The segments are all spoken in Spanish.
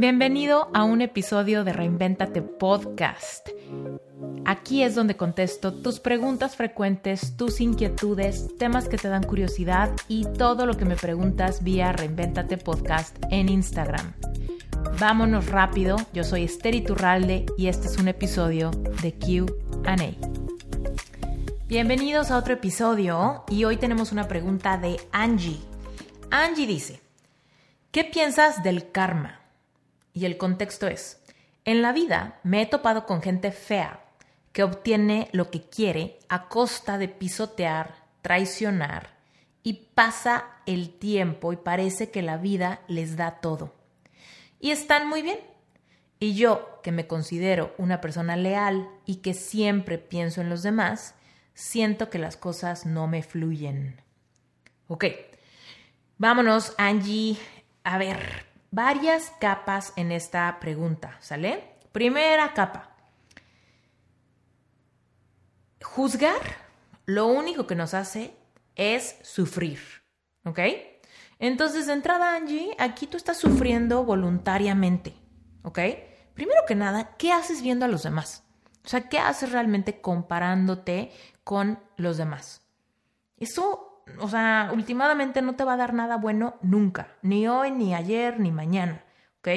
Bienvenido a un episodio de Reinventate Podcast. Aquí es donde contesto tus preguntas frecuentes, tus inquietudes, temas que te dan curiosidad y todo lo que me preguntas vía Reinventate Podcast en Instagram. Vámonos rápido, yo soy Esther Iturralde y este es un episodio de QA. Bienvenidos a otro episodio y hoy tenemos una pregunta de Angie. Angie dice, ¿qué piensas del karma? Y el contexto es, en la vida me he topado con gente fea que obtiene lo que quiere a costa de pisotear, traicionar y pasa el tiempo y parece que la vida les da todo. Y están muy bien. Y yo, que me considero una persona leal y que siempre pienso en los demás, siento que las cosas no me fluyen. Ok, vámonos, Angie. A ver, varias capas en esta pregunta, ¿sale? Primera capa. Juzgar lo único que nos hace es sufrir, ¿ok? Entonces, de entrada, Angie, aquí tú estás sufriendo voluntariamente, ¿ok? Primero que nada, ¿qué haces viendo a los demás? O sea, ¿qué haces realmente comparándote con los demás? Eso o sea, últimamente no te va a dar nada bueno nunca, ni hoy, ni ayer, ni mañana, ¿ok?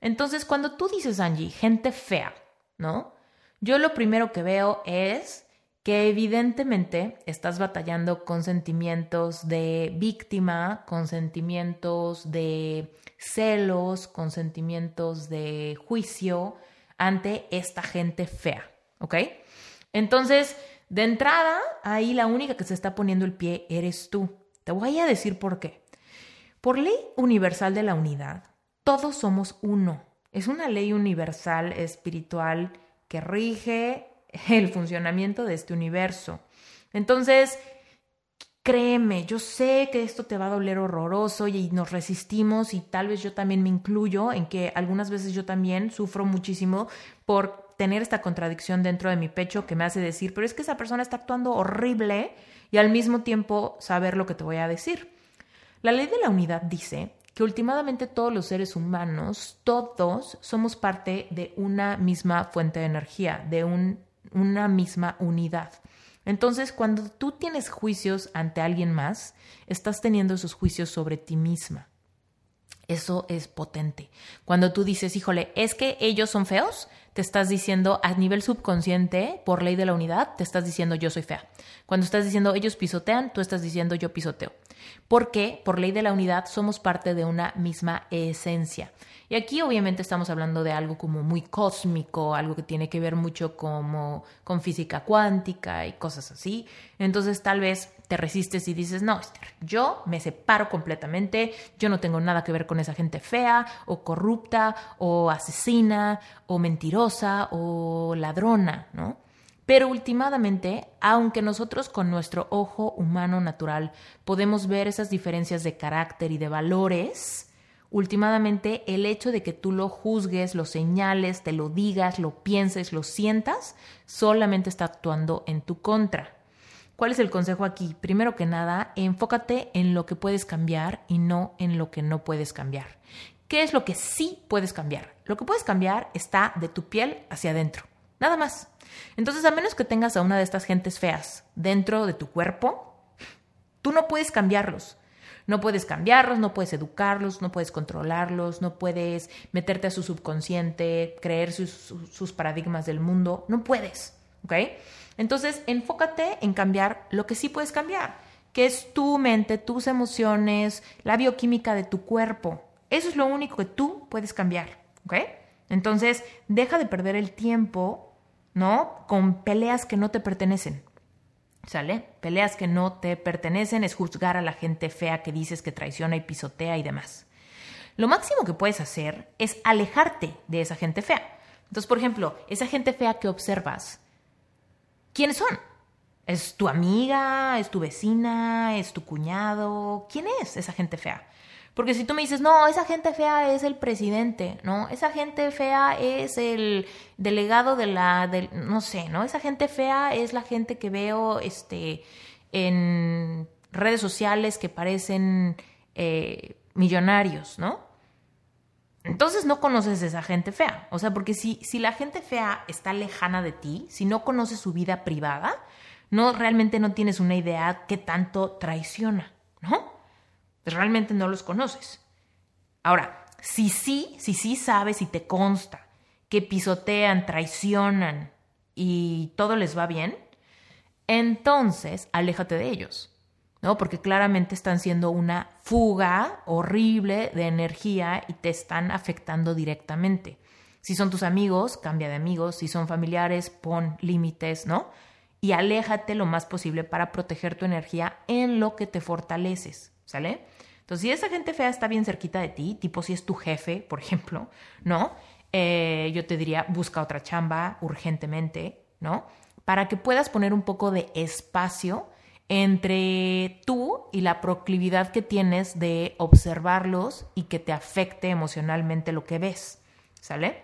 Entonces, cuando tú dices, Angie, gente fea, ¿no? Yo lo primero que veo es que evidentemente estás batallando con sentimientos de víctima, con sentimientos de celos, con sentimientos de juicio ante esta gente fea, ¿ok? Entonces, de entrada, ahí la única que se está poniendo el pie eres tú. Te voy a decir por qué. Por ley universal de la unidad, todos somos uno. Es una ley universal espiritual que rige el funcionamiento de este universo. Entonces, créeme, yo sé que esto te va a doler horroroso y nos resistimos y tal vez yo también me incluyo en que algunas veces yo también sufro muchísimo por tener esta contradicción dentro de mi pecho que me hace decir, pero es que esa persona está actuando horrible y al mismo tiempo saber lo que te voy a decir. La ley de la unidad dice que últimamente todos los seres humanos, todos somos parte de una misma fuente de energía, de una misma unidad. Entonces, cuando tú tienes juicios ante alguien más, estás teniendo esos juicios sobre ti misma. Eso es potente. Cuando tú dices, híjole, es que ellos son feos, te estás diciendo a nivel subconsciente, por ley de la unidad, te estás diciendo yo soy fea. Cuando estás diciendo ellos pisotean, tú estás diciendo yo pisoteo. Porque por ley de la unidad somos parte de una misma esencia. Y aquí obviamente estamos hablando de algo como muy cósmico, algo que tiene que ver mucho como con física cuántica y cosas así. Entonces tal vez te resistes y dices, no, yo me separo completamente, yo no tengo nada que ver con esa gente fea o corrupta o asesina o mentirosa o ladrona, ¿no? Pero últimamente, aunque nosotros con nuestro ojo humano natural podemos ver esas diferencias de carácter y de valores, últimamente el hecho de que tú lo juzgues, lo señales, te lo digas, lo pienses, lo sientas, solamente está actuando en tu contra. ¿Cuál es el consejo aquí? Primero que nada, enfócate en lo que puedes cambiar y no en lo que no puedes cambiar. ¿Qué es lo que sí puedes cambiar? Lo que puedes cambiar está de tu piel hacia adentro. Nada más. Entonces, a menos que tengas a una de estas gentes feas dentro de tu cuerpo, tú no puedes cambiarlos. No puedes cambiarlos, no puedes educarlos, no puedes controlarlos, no puedes meterte a su subconsciente, creer sus, paradigmas del mundo. No puedes. ¿Ok? Entonces, enfócate en cambiar lo que sí puedes cambiar, que es tu mente, tus emociones, la bioquímica de tu cuerpo. Eso es lo único que tú puedes cambiar, ¿ok? Entonces, deja de perder el tiempo, ¿no? Con peleas que no te pertenecen. ¿Sale? Peleas que no te pertenecen es juzgar a la gente fea que dices que traiciona y pisotea y demás. Lo máximo que puedes hacer es alejarte de esa gente fea. Entonces, por ejemplo, esa gente fea que observas, ¿quiénes son? ¿Es tu amiga? ¿Es tu vecina? ¿Es tu cuñado? ¿Quién es esa gente fea? Porque si tú me dices, no, esa gente fea es el presidente, ¿no? Esa gente fea es el delegado de la, no sé, ¿no? Esa gente fea es la gente que veo este, en redes sociales que parecen eh, millonarios, ¿no? Entonces no conoces a esa gente fea. O sea, porque si, si la gente fea está lejana de ti, si no conoces su vida privada, no realmente no tienes una idea qué tanto traiciona, ¿no? Pues realmente no los conoces. Ahora, si sí, si sí sabes y te consta que pisotean, traicionan y todo les va bien, entonces aléjate de ellos. ¿No? Porque claramente están siendo una fuga horrible de energía y te están afectando directamente. Si son tus amigos, cambia de amigos. Si son familiares, pon límites, ¿no? Y aléjate lo más posible para proteger tu energía en lo que te fortaleces, ¿sale? Entonces, si esa gente fea está bien cerquita de ti, tipo si es tu jefe, por ejemplo, ¿no? Eh, yo te diría, busca otra chamba urgentemente, ¿no? Para que puedas poner un poco de espacio entre tú y la proclividad que tienes de observarlos y que te afecte emocionalmente lo que ves. ¿Sale?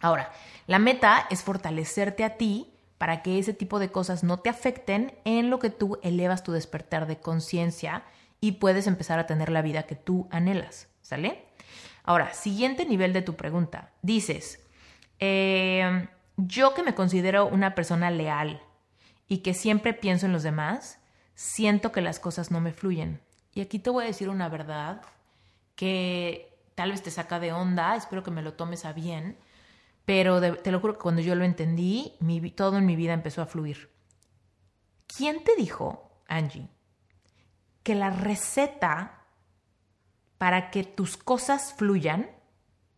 Ahora, la meta es fortalecerte a ti para que ese tipo de cosas no te afecten en lo que tú elevas tu despertar de conciencia y puedes empezar a tener la vida que tú anhelas. ¿Sale? Ahora, siguiente nivel de tu pregunta. Dices, eh, yo que me considero una persona leal y que siempre pienso en los demás, siento que las cosas no me fluyen. Y aquí te voy a decir una verdad que tal vez te saca de onda, espero que me lo tomes a bien, pero te lo juro que cuando yo lo entendí, todo en mi vida empezó a fluir. ¿Quién te dijo, Angie, que la receta para que tus cosas fluyan,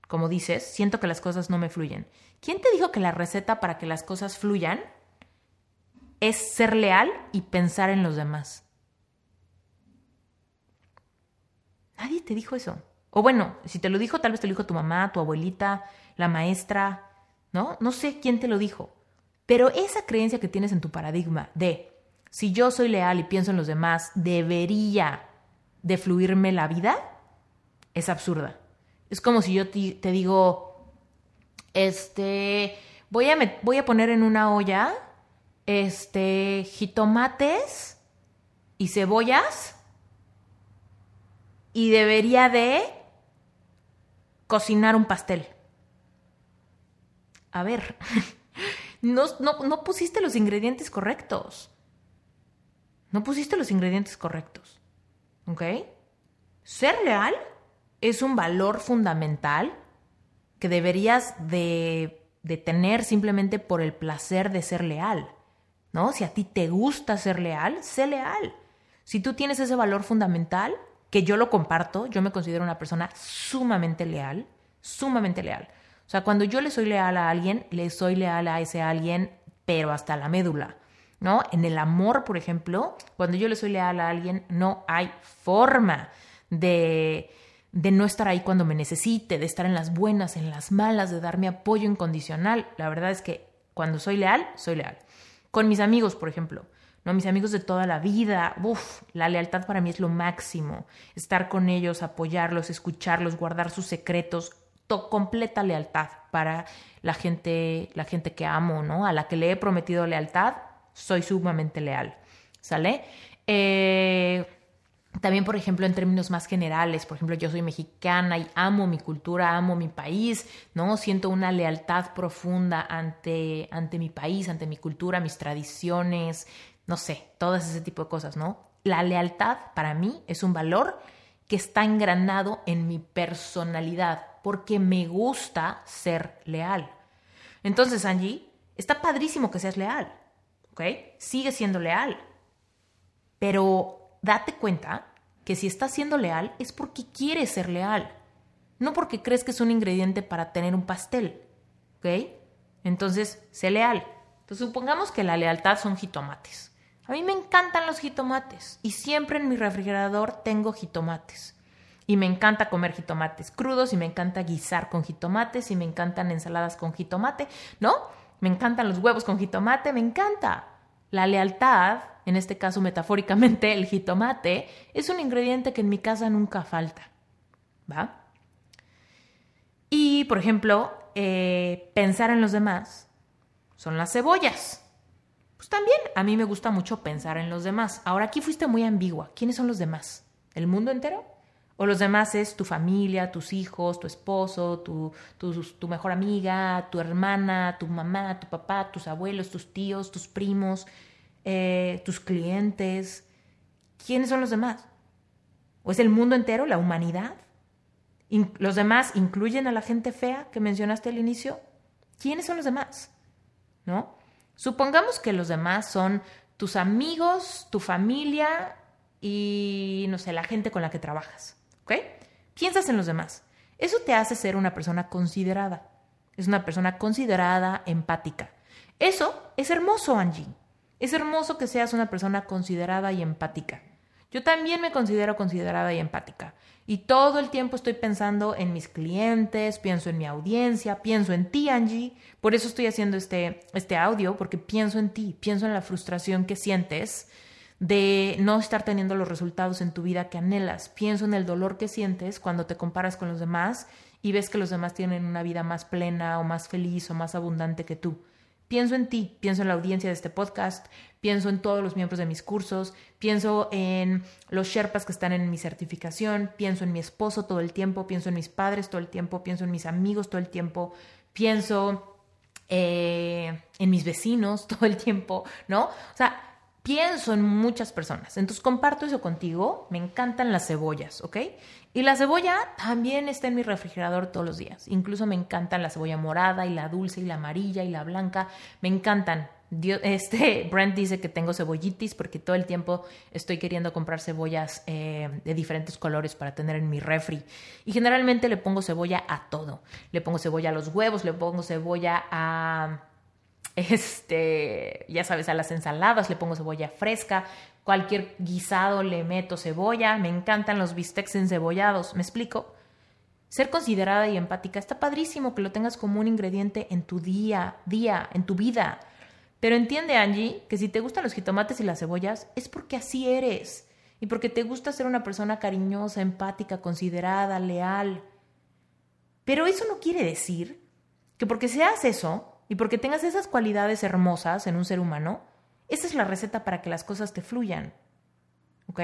como dices, siento que las cosas no me fluyen, ¿quién te dijo que la receta para que las cosas fluyan es ser leal y pensar en los demás. Nadie te dijo eso. O bueno, si te lo dijo, tal vez te lo dijo tu mamá, tu abuelita, la maestra, ¿no? No sé quién te lo dijo. Pero esa creencia que tienes en tu paradigma de si yo soy leal y pienso en los demás, debería de fluirme la vida, es absurda. Es como si yo te, digo, este, voy a, voy a poner en una olla este, jitomates y cebollas y debería de cocinar un pastel. A ver, no, no, pusiste los ingredientes correctos. No pusiste los ingredientes correctos. ¿Ok? Ser leal es un valor fundamental que deberías de, de tener simplemente por el placer de ser leal. ¿No? Si a ti te gusta ser leal, sé leal. Si tú tienes ese valor fundamental, que yo lo comparto, yo me considero una persona sumamente leal, sumamente leal. O sea, cuando yo le soy leal a alguien, le soy leal a ese alguien, pero hasta la médula, ¿no? En el amor, por ejemplo, cuando yo le soy leal a alguien, no hay forma de, de no estar ahí cuando me necesite, de estar en las buenas, en las malas, de darme apoyo incondicional. La verdad es que cuando soy leal, soy leal. Con mis amigos, por ejemplo, ¿no? Mis amigos de toda la vida, uff, la lealtad para mí es lo máximo. Estar con ellos, apoyarlos, escucharlos, guardar sus secretos, completa lealtad para la gente, la gente que amo, ¿no? A la que le he prometido lealtad, soy sumamente leal. ¿Sale? Eh, también, por ejemplo, en términos más generales, por ejemplo, yo soy mexicana y amo mi cultura, amo mi país, ¿no? Siento una lealtad profunda ante, ante mi país, ante mi cultura, mis tradiciones, no sé, todas ese tipo de cosas, ¿no? La lealtad para mí es un valor que está engranado en mi personalidad, porque me gusta ser leal. Entonces, Angie, está padrísimo que seas leal, ¿ok? Sigue siendo leal, pero date cuenta que si estás siendo leal es porque quieres ser leal, no porque crees que es un ingrediente para tener un pastel. ¿Ok? Entonces, sé leal. Entonces, supongamos que la lealtad son jitomates. A mí me encantan los jitomates y siempre en mi refrigerador tengo jitomates. Y me encanta comer jitomates crudos y me encanta guisar con jitomates y me encantan ensaladas con jitomate, ¿no? Me encantan los huevos con jitomate, me encanta. La lealtad, en este caso metafóricamente el jitomate, es un ingrediente que en mi casa nunca falta. ¿Va? Y, por ejemplo, eh, pensar en los demás son las cebollas. Pues también a mí me gusta mucho pensar en los demás. Ahora aquí fuiste muy ambigua. ¿Quiénes son los demás? ¿El mundo entero? O los demás es tu familia, tus hijos, tu esposo, tu, tu, mejor amiga, tu hermana, tu mamá, tu papá, tus abuelos, tus tíos, tus primos, eh, tus clientes. ¿Quiénes son los demás? ¿O es el mundo entero, la humanidad? ¿Los demás incluyen a la gente fea que mencionaste al inicio? ¿Quiénes son los demás? ¿No? Supongamos que los demás son tus amigos, tu familia y, no sé, la gente con la que trabajas. ¿Ok? Piensas en los demás. Eso te hace ser una persona considerada. Es una persona considerada, empática. Eso es hermoso, Angie. Es hermoso que seas una persona considerada y empática. Yo también me considero considerada y empática. Y todo el tiempo estoy pensando en mis clientes, pienso en mi audiencia, pienso en ti, Angie. Por eso estoy haciendo este, este audio, porque pienso en ti, pienso en la frustración que sientes de no estar teniendo los resultados en tu vida que anhelas. Pienso en el dolor que sientes cuando te comparas con los demás y ves que los demás tienen una vida más plena o más feliz o más abundante que tú. Pienso en ti, pienso en la audiencia de este podcast, pienso en todos los miembros de mis cursos, pienso en los Sherpas que están en mi certificación, pienso en mi esposo todo el tiempo, pienso en mis padres todo el tiempo, pienso en mis amigos todo el tiempo, pienso eh, en mis vecinos todo el tiempo, ¿no? O sea, pienso en muchas personas. Entonces comparto eso contigo. Me encantan las cebollas, ¿ok? Y la cebolla también está en mi refrigerador todos los días. Incluso me encantan la cebolla morada y la dulce y la amarilla y la blanca. Me encantan. este, Brent dice que tengo cebollitis porque todo el tiempo estoy queriendo comprar cebollas eh, de diferentes colores para tener en mi refri. Y generalmente le pongo cebolla a todo. Le pongo cebolla a los huevos, le pongo cebolla a este, ya sabes, a las ensaladas le pongo cebolla fresca, cualquier guisado le meto cebolla, me encantan los bistecs encebollados, ¿me explico? Ser considerada y empática está padrísimo que lo tengas como un ingrediente en tu día, día, en tu vida. Pero entiende, Angie, que si te gustan los jitomates y las cebollas, es porque así eres. Y porque te gusta ser una persona cariñosa, empática, considerada, leal. Pero eso no quiere decir que porque seas eso, y porque tengas esas cualidades hermosas en un ser humano, esa es la receta para que las cosas te fluyan. ¿Ok?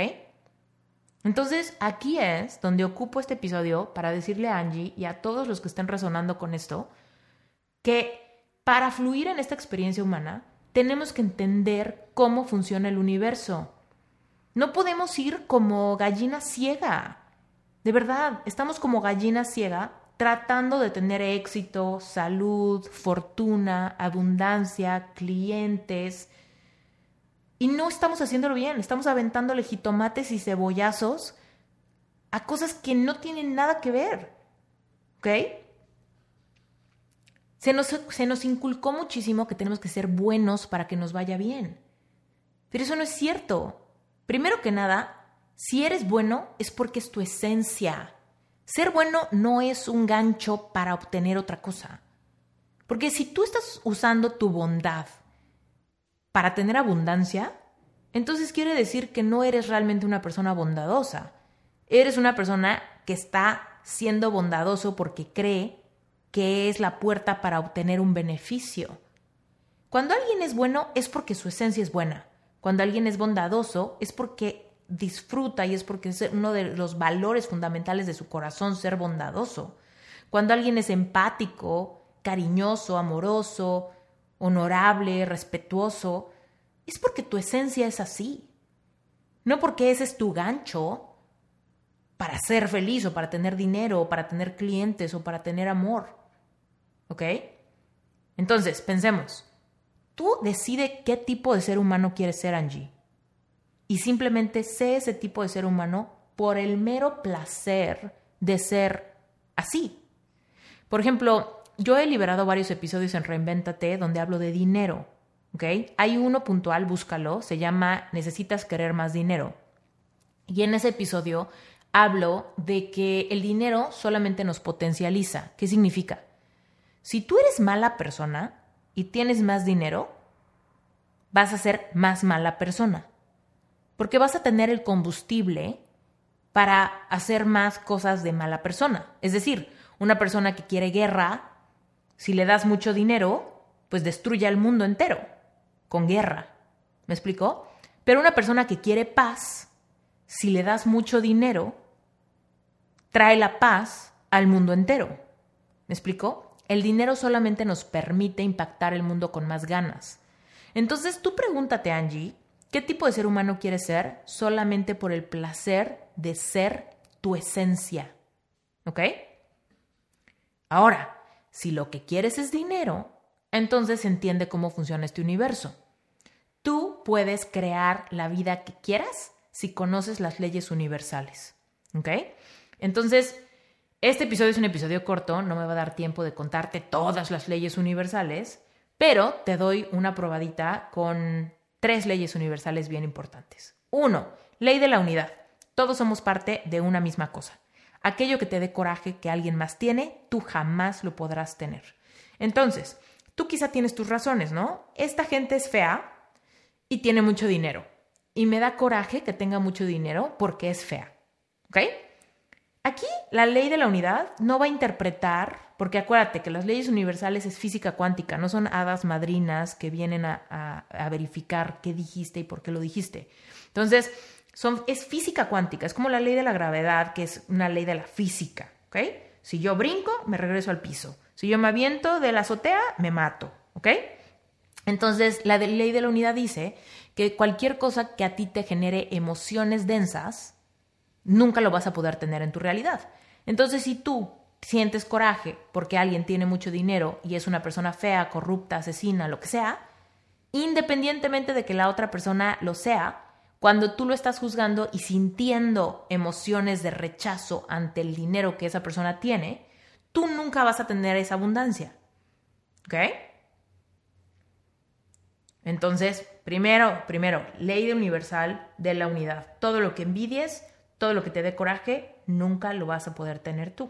Entonces, aquí es donde ocupo este episodio para decirle a Angie y a todos los que estén resonando con esto, que para fluir en esta experiencia humana, tenemos que entender cómo funciona el universo. No podemos ir como gallina ciega. De verdad, estamos como gallina ciega tratando de tener éxito, salud, fortuna, abundancia, clientes. Y no estamos haciéndolo bien, estamos aventando jitomates y cebollazos a cosas que no tienen nada que ver. ¿Ok? Se nos, se nos inculcó muchísimo que tenemos que ser buenos para que nos vaya bien. Pero eso no es cierto. Primero que nada, si eres bueno es porque es tu esencia. Ser bueno no es un gancho para obtener otra cosa. Porque si tú estás usando tu bondad para tener abundancia, entonces quiere decir que no eres realmente una persona bondadosa. Eres una persona que está siendo bondadoso porque cree que es la puerta para obtener un beneficio. Cuando alguien es bueno es porque su esencia es buena. Cuando alguien es bondadoso es porque disfruta y es porque es uno de los valores fundamentales de su corazón ser bondadoso. Cuando alguien es empático, cariñoso, amoroso, honorable, respetuoso, es porque tu esencia es así. No porque ese es tu gancho para ser feliz o para tener dinero o para tener clientes o para tener amor. ¿Ok? Entonces, pensemos. Tú decide qué tipo de ser humano quieres ser, Angie y simplemente sé ese tipo de ser humano por el mero placer de ser así. Por ejemplo, yo he liberado varios episodios en Reinventate donde hablo de dinero. Hay uno puntual, búscalo, se llama Necesitas querer más dinero. Y en ese episodio hablo de que el dinero solamente nos potencializa. ¿Qué significa? Si tú eres mala persona y tienes más dinero, vas a ser más mala persona porque vas a tener el combustible para hacer más cosas de mala persona. Es decir, una persona que quiere guerra, si le das mucho dinero, pues destruye al mundo entero con guerra. ¿Me explicó? Pero una persona que quiere paz, si le das mucho dinero, trae la paz al mundo entero. ¿Me explico? El dinero solamente nos permite impactar el mundo con más ganas. Entonces tú pregúntate, Angie, ¿qué tipo de ser humano quieres ser solamente por el placer de ser tu esencia? ¿Ok? Ahora, si lo que quieres es dinero, entonces entiende cómo funciona este universo. Tú puedes crear la vida que quieras si conoces las leyes universales. ¿Ok? Entonces, este episodio es un episodio corto, no me va a dar tiempo de contarte todas las leyes universales, pero te doy una probadita con tres leyes universales bien importantes. Uno, ley de la unidad. Todos somos parte de una misma cosa. Aquello que te dé coraje que alguien más tiene, tú jamás lo podrás tener. Entonces, tú quizá tienes tus razones, ¿no? Esta gente es fea y tiene mucho dinero. Y me da coraje que tenga mucho dinero porque es fea. ¿Ok? Aquí la ley de la unidad no va a interpretar, porque acuérdate que las leyes universales es física cuántica, no son hadas madrinas que vienen a, verificar qué dijiste y por qué lo dijiste. Entonces, son, es física cuántica, es como la ley de la gravedad, que es una ley de la física. ¿ok? Si yo brinco, me regreso al piso. Si yo me aviento de la azotea, me mato. ¿ok? Entonces, la ley de la unidad dice que cualquier cosa que a ti te genere emociones densas, nunca lo vas a poder tener en tu realidad. Entonces, si tú sientes coraje porque alguien tiene mucho dinero y es una persona fea, corrupta, asesina, lo que sea, independientemente de que la otra persona lo sea, cuando tú lo estás juzgando y sintiendo emociones de rechazo ante el dinero que esa persona tiene, tú nunca vas a tener esa abundancia. ¿Ok? Entonces, primero, primero, ley universal de la unidad. Todo lo que envidies, todo lo que te dé coraje, nunca lo vas a poder tener tú.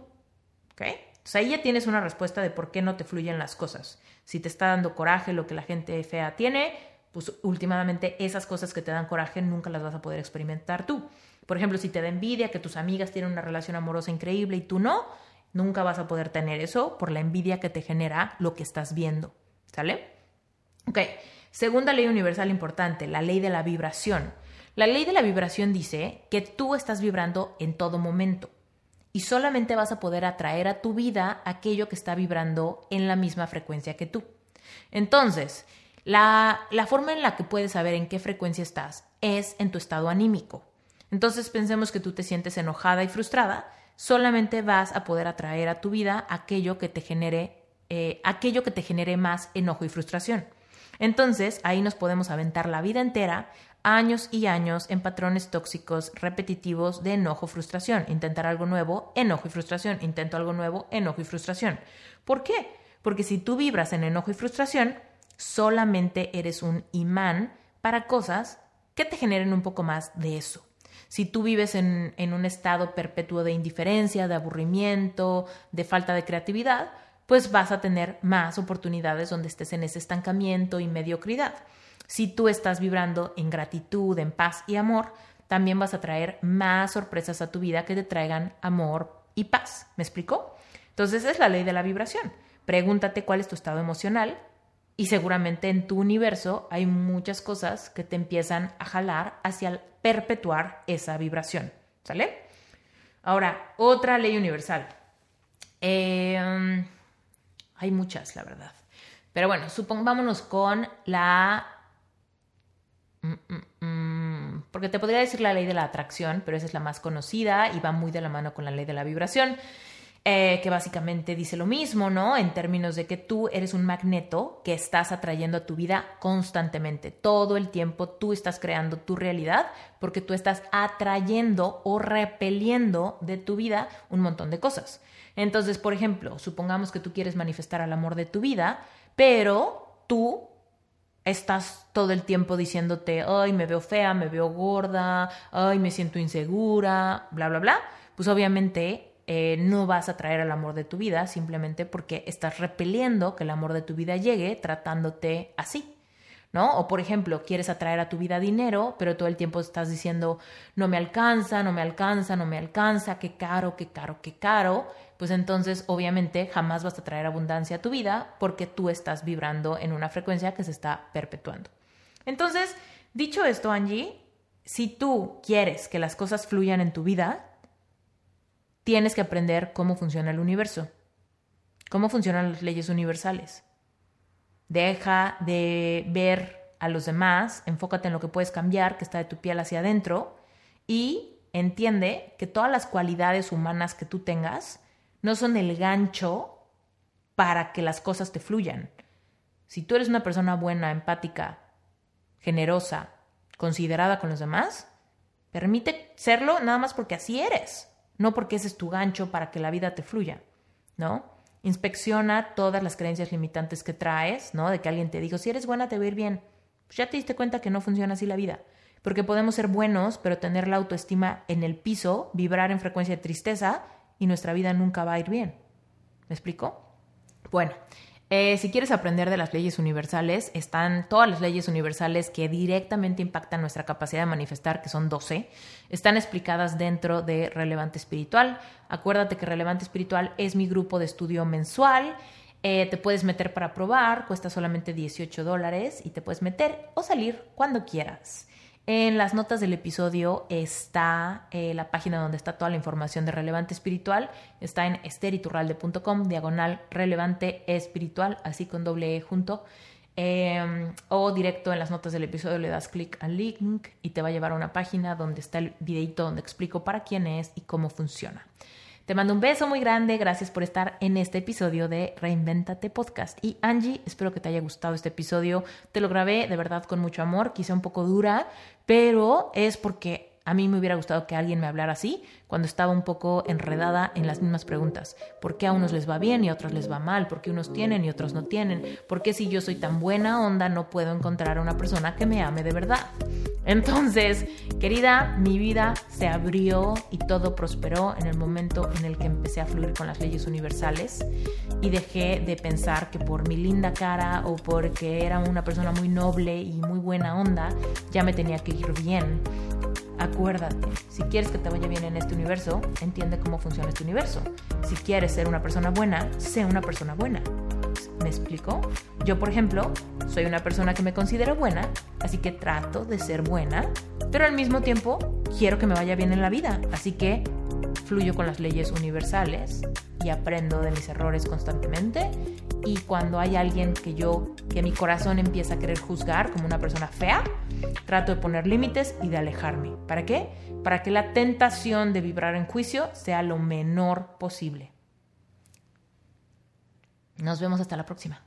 ¿Ok? Entonces ahí ya tienes una respuesta de por qué no te fluyen las cosas. Si te está dando coraje lo que la gente fea tiene, pues últimamente esas cosas que te dan coraje nunca las vas a poder experimentar tú. Por ejemplo, si te da envidia que tus amigas tienen una relación amorosa increíble y tú no, nunca vas a poder tener eso por la envidia que te genera lo que estás viendo. ¿Sale? Ok. Segunda ley universal importante, la ley de la vibración. La ley de la vibración dice que tú estás vibrando en todo momento y solamente vas a poder atraer a tu vida aquello que está vibrando en la misma frecuencia que tú. Entonces, la, la, forma en la que puedes saber en qué frecuencia estás es en tu estado anímico. Entonces pensemos que tú te sientes enojada y frustrada, solamente vas a poder atraer a tu vida aquello que te genere, eh, aquello que te genere más enojo y frustración. Entonces ahí nos podemos aventar la vida entera años y años en patrones tóxicos repetitivos de enojo, frustración. Intentar algo nuevo, enojo y frustración. Intento algo nuevo, enojo y frustración. ¿Por qué? Porque si tú vibras en enojo y frustración, solamente eres un imán para cosas que te generen un poco más de eso. Si tú vives en, en un estado perpetuo de indiferencia, de aburrimiento, de falta de creatividad, pues vas a tener más oportunidades donde estés en ese estancamiento y mediocridad. Si tú estás vibrando en gratitud, en paz y amor, también vas a traer más sorpresas a tu vida que te traigan amor y paz. ¿Me explico? Entonces es la ley de la vibración. Pregúntate cuál es tu estado emocional y seguramente en tu universo hay muchas cosas que te empiezan a jalar hacia perpetuar esa vibración. ¿Sale? Ahora, otra ley universal. Em, hay muchas, la verdad. Pero bueno, supongámonos con la. Porque te podría decir la ley de la atracción, pero esa es la más conocida y va muy de la mano con la ley de la vibración, eh, que básicamente dice lo mismo, ¿no? En términos de que tú eres un magneto que estás atrayendo a tu vida constantemente. Todo el tiempo tú estás creando tu realidad porque tú estás atrayendo o repeliendo de tu vida un montón de cosas. Entonces, por ejemplo, supongamos que tú quieres manifestar el amor de tu vida, pero tú estás todo el tiempo diciéndote, ay, me veo fea, me veo gorda, ay, me siento insegura, bla, bla, bla, pues obviamente eh, no vas a traer el amor de tu vida simplemente porque estás repeliendo que el amor de tu vida llegue tratándote así. ¿No? O por ejemplo, quieres atraer a tu vida dinero, pero todo el tiempo estás diciendo, no me alcanza, no me alcanza, no me alcanza, qué caro, qué caro, qué caro pues entonces obviamente jamás vas a traer abundancia a tu vida porque tú estás vibrando en una frecuencia que se está perpetuando. Entonces, dicho esto, Angie, si tú quieres que las cosas fluyan en tu vida, tienes que aprender cómo funciona el universo, cómo funcionan las leyes universales. Deja de ver a los demás, enfócate en lo que puedes cambiar, que está de tu piel hacia adentro, y entiende que todas las cualidades humanas que tú tengas no son el gancho para que las cosas te fluyan. Si tú eres una persona buena, empática, generosa, considerada con los demás, permite serlo nada más porque así eres, no porque ese es tu gancho para que la vida te fluya, ¿no? Inspecciona todas las creencias limitantes que traes, ¿no? De que alguien te dijo, si eres buena te va a ir bien. Pues ya te diste cuenta que no funciona así la vida. Porque podemos ser buenos, pero tener la autoestima en el piso, vibrar en frecuencia de tristeza y nuestra vida nunca va a ir bien. ¿Me explico? Bueno, eh, si quieres aprender de las leyes universales, están todas las leyes universales que directamente impactan nuestra capacidad de manifestar, que son 12, están explicadas dentro de Relevante Espiritual. Acuérdate que Relevante Espiritual es mi grupo de estudio mensual. Eh, te puedes meter para probar, cuesta solamente 18 dólares y te puedes meter o salir cuando quieras. En las notas del episodio está eh, la página donde está toda la información de Relevante Espiritual. Está en esteriturralde.com, diagonal relevante espiritual, así con doble E junto. Em, o directo en las notas del episodio le das clic al link y te va a llevar a una página donde está el videito donde explico para quién es y cómo funciona. Te mando un beso muy grande, gracias por estar en este episodio de Reinventate Podcast. Y Angie, espero que te haya gustado este episodio. Te lo grabé de verdad con mucho amor, quizá un poco dura, pero es porque a mí me hubiera gustado que alguien me hablara así cuando estaba un poco enredada en las mismas preguntas. ¿Por qué a unos les va bien y a otros les va mal? ¿Por qué unos tienen y otros no tienen? ¿Por qué si yo soy tan buena onda no puedo encontrar a una persona que me ame de verdad? Entonces, querida, mi vida se abrió y todo prosperó en el momento en el que empecé a fluir con las leyes universales y dejé de pensar que por mi linda cara o porque era una persona muy noble y muy buena onda, ya me tenía que ir bien Acuérdate, si quieres que te vaya bien en este universo, entiende cómo funciona este universo. Si quieres ser una persona buena, sé una persona buena. ¿Me explico? Yo, por ejemplo, soy una persona que me considero buena, así que trato de ser buena, pero al mismo tiempo quiero que me vaya bien en la vida, así que fluyo con las leyes universales y aprendo de mis errores constantemente y cuando hay alguien que yo, que mi corazón empieza a querer juzgar como una persona fea, trato de poner límites y de alejarme. ¿Para qué? Para que la tentación de vibrar en juicio sea lo menor posible. Nos vemos hasta la próxima.